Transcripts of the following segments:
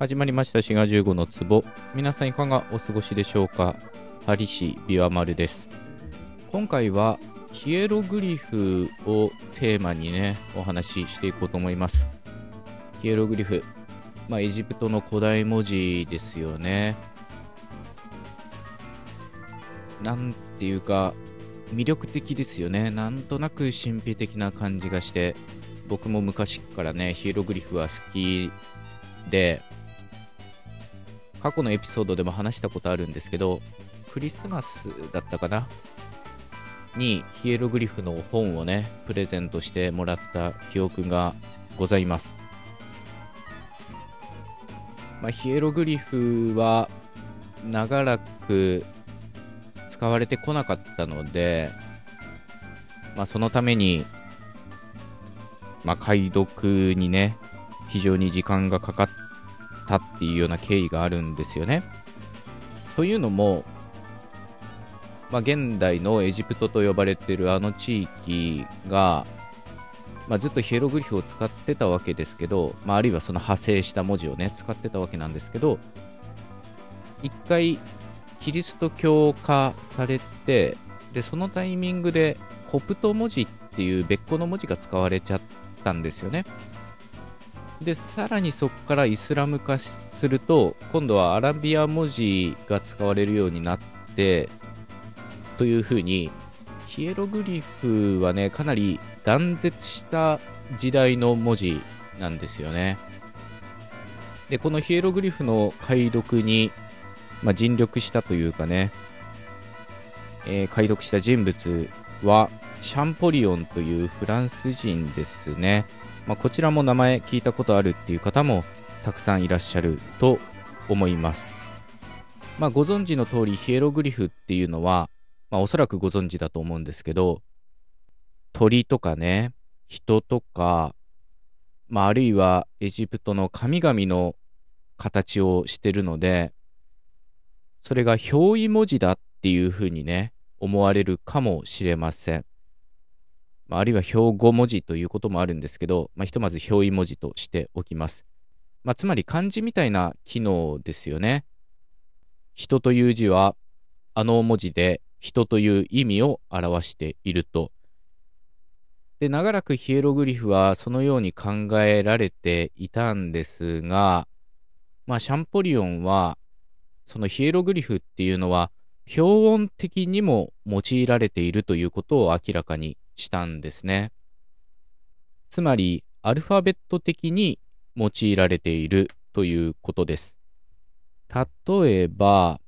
始まりました。滋賀15の壺。皆さんいかがお過ごしでしょうか？パリ市ビワマルです。今回はヒエログリフをテーマにねお話ししていこうと思います。ヒエログリフ。まあエジプトの古代文字ですよね。なんていうか魅力的ですよね。なんとなく神秘的な感じがして僕も昔からねヒエログリフは好きで過去のエピソードでも話したことあるんですけどクリスマスだったかな？にヒエログリフの本をねプレゼントしてもらった記憶がございます、まあ、ヒエログリフは長らく使われてこなかったので、まあ、そのために、まあ、解読にね非常に時間がかかったっていうような経緯があるんですよね。というのも、まあ、現代のエジプトと呼ばれているあの地域が、まあ、ずっとヒエログリフを使ってたわけですけど、まあ、あるいはその派生した文字をね使ってたわけなんですけど一回キリスト教化されてでそのタイミングでコプト文字っていう別個の文字が使われちゃったんですよねでさらにそこからイスラム化すると今度はアラビア文字が使われるようになってというふうにヒエログリフはねかなり断絶した時代の文字なんですよね。でこのヒエログリフの解読に、まあ、尽力したというかね、えー、解読した人物はシャンポリオンというフランス人ですね。まあ、こちらも名前聞いたことあるっていう方もたくさんいらっしゃると思います。まあ、ご存知の通りヒエログリフっていうのは、まあ、おそらくご存知だと思うんですけど鳥とかね人とか、まあ、あるいはエジプトの神々の形をしてるのでそれが表意文字だっていうふうにね思われるかもしれません。まあ、あるいは標語文字ということもあるんですけど、まあ、ひとまず表意文字としておきます。まあ、つまり漢字みたいな機能ですよね。人という字は、あの文字で人という意味を表していると。で、長らくヒエログリフはそのように考えられていたんですが、まあ、シャンポリオンは、そのヒエログリフっていうのは、表音的にも用いられているということを明らかにしたんですね。つまり、アルファベット的に用いられているということです。例えば、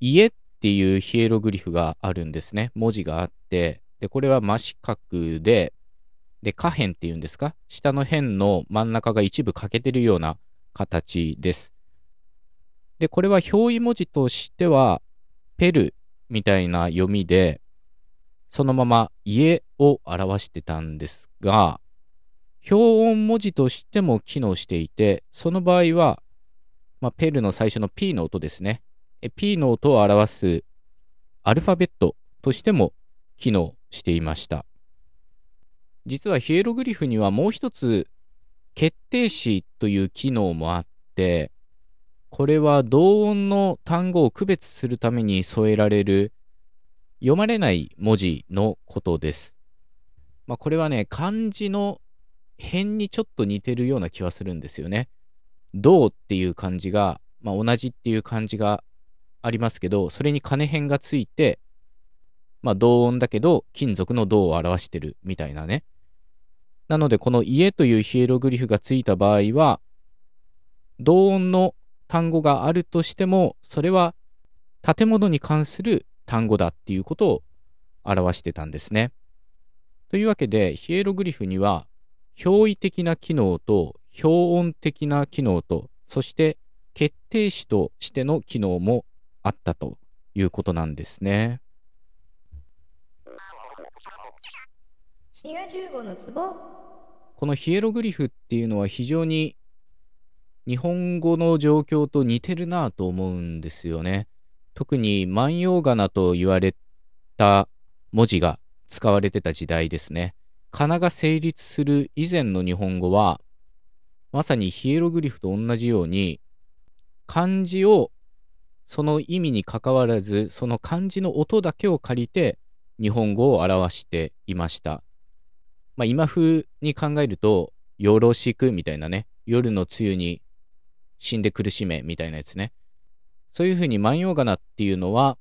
家っていうヒエログリフがあるんですね。文字があって、で、これは真四角で、で、下辺っていうんですか？下の辺の真ん中が一部欠けてるような形です。で、これは表意文字としては、ペルみたいな読みで、そのまま家を表してたんですが、表音文字としても機能していて、その場合は、まあ、ペルの最初の P の音ですね。P の音を表すアルファベットとしても機能していました。実はヒエログリフにはもう一つ決定詞という機能もあって、これは同音の単語を区別するために添えられる読まれない文字のことです。まあ、これはね、漢字の辺にちょっと似てるような気はするんですよね。銅っていう漢字が、まあ、同じっていう漢字がありますけど、それに金辺がついて、まあ、同音だけど、金属の銅を表してるみたいなね。なので、この家というヒエログリフがついた場合は、同音の単語があるとしても、それは建物に関する単語だっていうことを表してたんですね。というわけで、ヒエログリフには、表意的な機能と表音的な機能と、そして決定詞としての機能もあったということなんですね。このヒエログリフっていうのは非常に日本語の状況と似てるなと思うんですよね。特に万葉仮名と言われた文字が使われてた時代ですね。仮名が成立する以前の日本語は、まさにヒエログリフと同じように、漢字をその意味にかかわらず、その漢字の音だけを借りて日本語を表していました。まあ、今風に考えると、よろしくみたいなね、夜の梅雨に死んで苦しめみたいなやつね。そういうふうに万葉仮名っていうのは、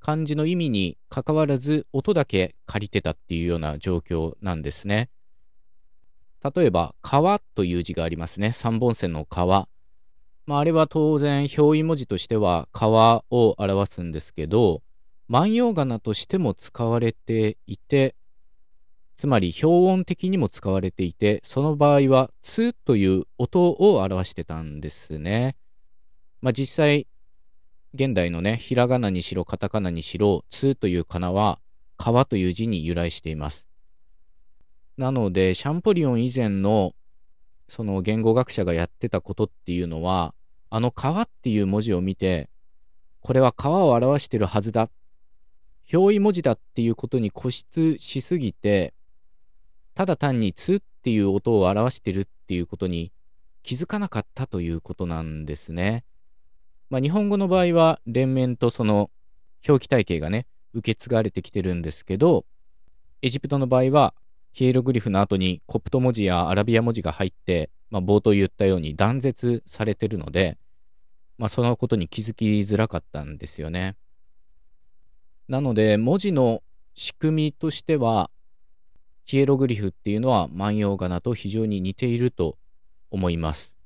漢字の意味にかかわらず音だけ借りてたっていうような状況なんですね。例えば、川という字がありますね。三本線の川。まあ、あれは当然、表意文字としては川を表すんですけど、万葉仮名としても使われていて、つまり表音的にも使われていて、その場合は、つという音を表してたんですね。まあ、実際、現代のね、ひらがなにしろ、カタカナにしろ、つという仮名は、川という字に由来しています。なので、シャンポリオン以前の、その言語学者がやってたことっていうのは、あの川っていう文字を見て、これは川を表してるはずだ。表意文字だっていうことに固執しすぎて、ただ単につっていう音を表してるっていうことに気づかなかったということなんですね。まあ、日本語の場合は連綿とその表記体系がね、受け継がれてきてるんですけど、エジプトの場合はヒエログリフの後にコプト文字やアラビア文字が入って、まあ、冒頭言ったように断絶されてるので、まあ、そのことに気づきづらかったんですよね。なので、文字の仕組みとしては、ヒエログリフっていうのは万葉仮名と非常に似ていると思います。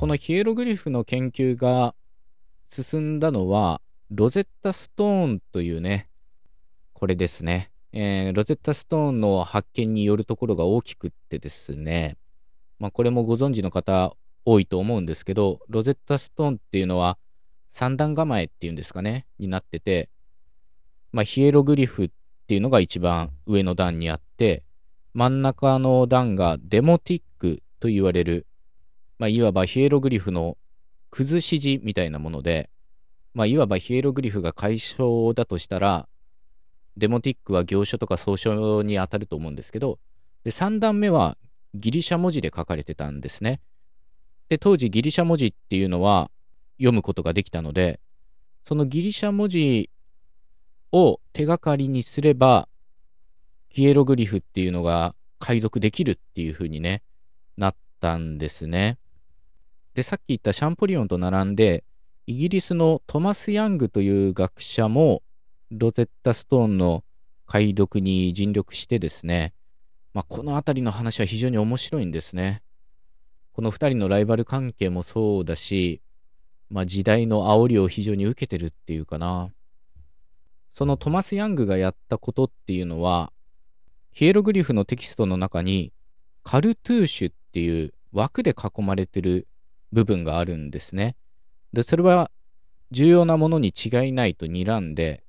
このヒエログリフの研究が進んだのは、ロゼッタストーンというね、これですね。えー、ロゼッタストーンの発見によるところが大きくってですね、まあ、これもご存知の方多いと思うんですけど、ロゼッタストーンっていうのは三段構えっていうんですかね、になってて、まあ、ヒエログリフっていうのが一番上の段にあって、真ん中の段がデモティックと言われる、まあ、いわばヒエログリフの崩し字みたいなもので、まあ、いわばヒエログリフが解消だとしたら、デモティックは行書とか総書に当たると思うんですけど、で、3段目はギリシャ文字で書かれてたんですね。で、当時ギリシャ文字っていうのは読むことができたので、そのギリシャ文字を手がかりにすれば、ヒエログリフっていうのが解読できるっていう風にね、なったんですね。で、さっき言ったシャンポリオンと並んで、イギリスのトマス・ヤングという学者も、ロゼッタストーンの解読に尽力してですね、まあ、この辺りの話は非常に面白いんですね。この2人のライバル関係もそうだし、まあ、時代の煽りを非常に受けてるっていうかな。そのトマス・ヤングがやったことっていうのは、ヒエログリフのテキストの中に、カルトゥーシュっていう枠で囲まれてる部分があるんですね。で、それは重要なものに違いないと睨んで、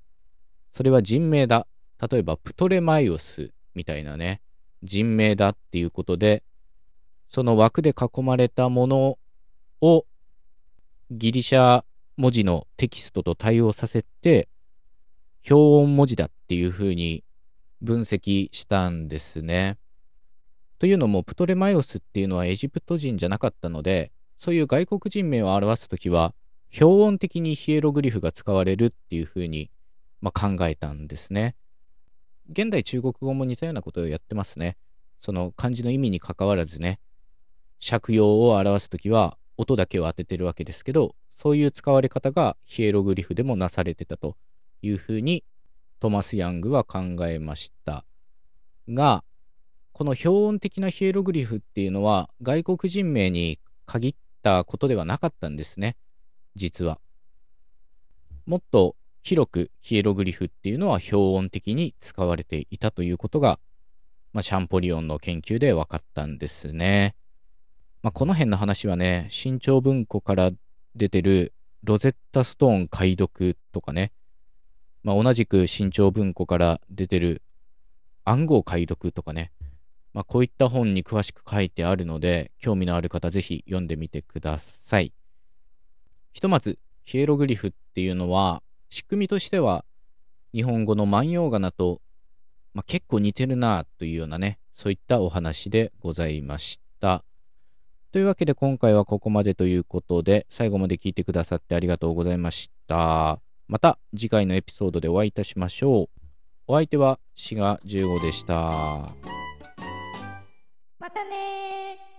それは人名だ。例えば、プトレマイオスみたいなね、人名だっていうことで、その枠で囲まれたものをギリシャ文字のテキストと対応させて、表音文字だっていうふうに分析したんですね。というのも、プトレマイオスっていうのはエジプト人じゃなかったので、そういう外国人名を表すときは、表音的にヒエログリフが使われるっていうふうにまあ、考えたんですね。現代中国語も似たようなことをやってますね。その漢字の意味にかかわらずね、借用を表すときは音だけを当ててるわけですけど、そういう使われ方がヒエログリフでもなされてたというふうにトマス・ヤングは考えました。が、この表音的なヒエログリフっていうのは外国人名に限ったことではなかったんですね。実は。もっと広くヒエログリフっていうのは表音的に使われていたということが、まあ、シャンポリオンの研究で分かったんですね。まあ、この辺の話はね、新潮文庫から出てるロゼッタストーン解読とかね、まあ、同じく新潮文庫から出てる暗号解読とかね、まあ、こういった本に詳しく書いてあるので、興味のある方ぜひ読んでみてください。ひとまず、ヒエログリフっていうのは、仕組みとしては、日本語の万葉仮名と、まあ、結構似てるなというようなね、そういったお話でございました。。というわけで今回はここまでということで、最後まで聞いてくださってありがとうございました。また次回のエピソードでお会いいたしましょう。お相手は滋賀15でした。またね